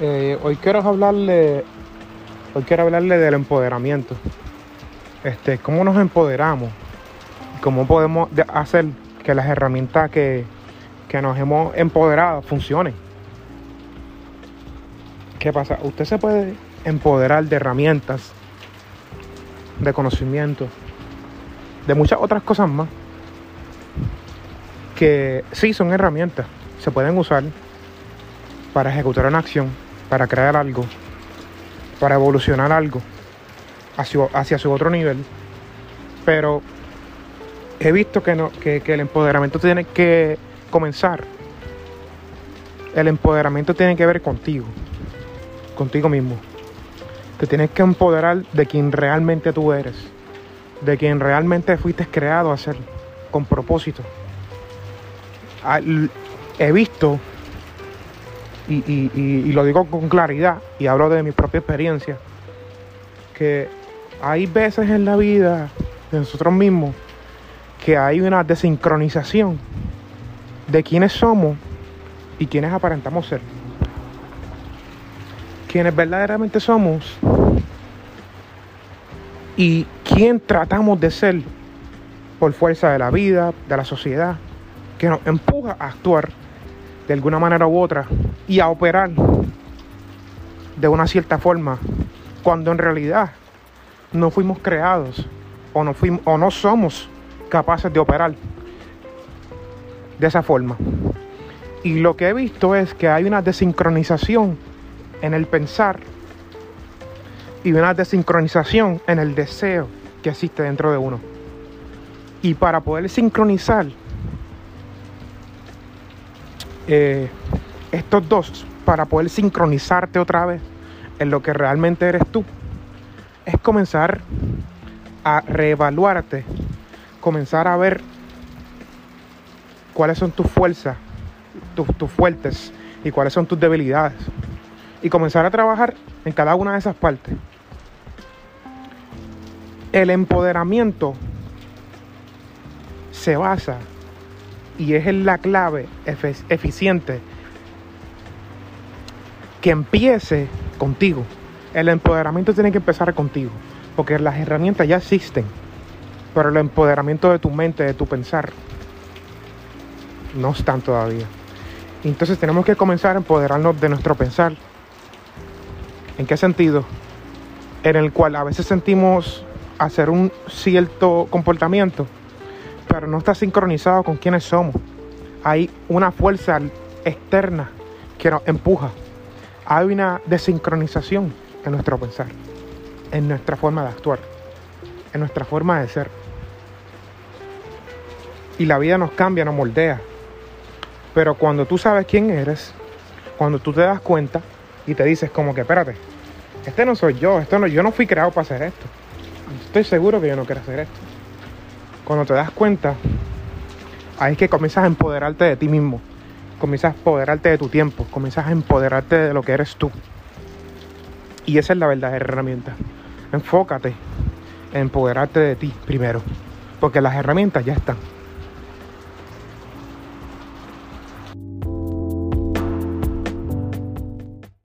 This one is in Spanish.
Eh, hoy quiero hablarle, hoy quiero hablarle del empoderamiento. Este, cómo nos empoderamos, cómo podemos de- hacer que las herramientas que, que nos hemos empoderado funcionen. ¿Qué pasa? Usted se puede empoderar de herramientas, de conocimiento, de muchas otras cosas más que sí son herramientas, se pueden usar para ejecutar una acción, para crear algo, para evolucionar algo hacia, hacia su otro nivel. Pero he visto que, no, que, que el empoderamiento tiene que comenzar. El empoderamiento tiene que ver contigo, contigo mismo. Te tienes que empoderar de quien realmente tú eres, de quien realmente fuiste creado a ser, con propósito. He visto y, lo digo con claridad y hablo de mi propia experiencia, que hay veces en la vida de nosotros mismos que hay una desincronización de quiénes somos y quiénes aparentamos ser. Quienes verdaderamente somos y quién tratamos de ser por fuerza de la vida, de la sociedad, que nos empuja a actuar de alguna manera u otra y a operar de una cierta forma, cuando en realidad no fuimos creados o no, fuimos, o no somos capaces de operar de esa forma. Y lo que he visto es que hay una desincronización en el pensar y una desincronización en el deseo que existe dentro de uno. Y para poder sincronizar eh, estos dos para poder sincronizarte otra vez en lo que realmente eres tú, es comenzar a reevaluarte, comenzar a ver cuáles son tus fuerzas, tus, tus fuertes y cuáles son tus debilidades. Y comenzar a trabajar en cada una de esas partes. El empoderamiento se basa y es la clave eficiente que empiece contigo. El empoderamiento tiene que empezar contigo, porque las herramientas ya existen, pero el empoderamiento de tu mente, de tu pensar, no están todavía. Entonces tenemos que comenzar a empoderarnos de nuestro pensar. ¿En qué sentido? En el cual a veces sentimos hacer un cierto comportamiento, pero no está sincronizado con quienes somos. Hay una fuerza externa que nos empuja. Hay una desincronización en nuestro pensar, en nuestra forma de actuar, en nuestra forma de ser. Y la vida nos cambia, nos moldea. Pero cuando tú sabes quién eres, cuando tú te das cuenta y te dices como que, espérate, este no soy yo, esto no, yo no fui creado para hacer esto. Estoy seguro que yo no quiero hacer esto. Cuando te das cuenta, ahí es que comienzas a empoderarte de ti mismo. Comienzas a empoderarte de tu tiempo. Comienzas a empoderarte de lo que eres tú. Y esa es la verdadera herramienta. Enfócate en empoderarte de ti primero. Porque las herramientas ya están.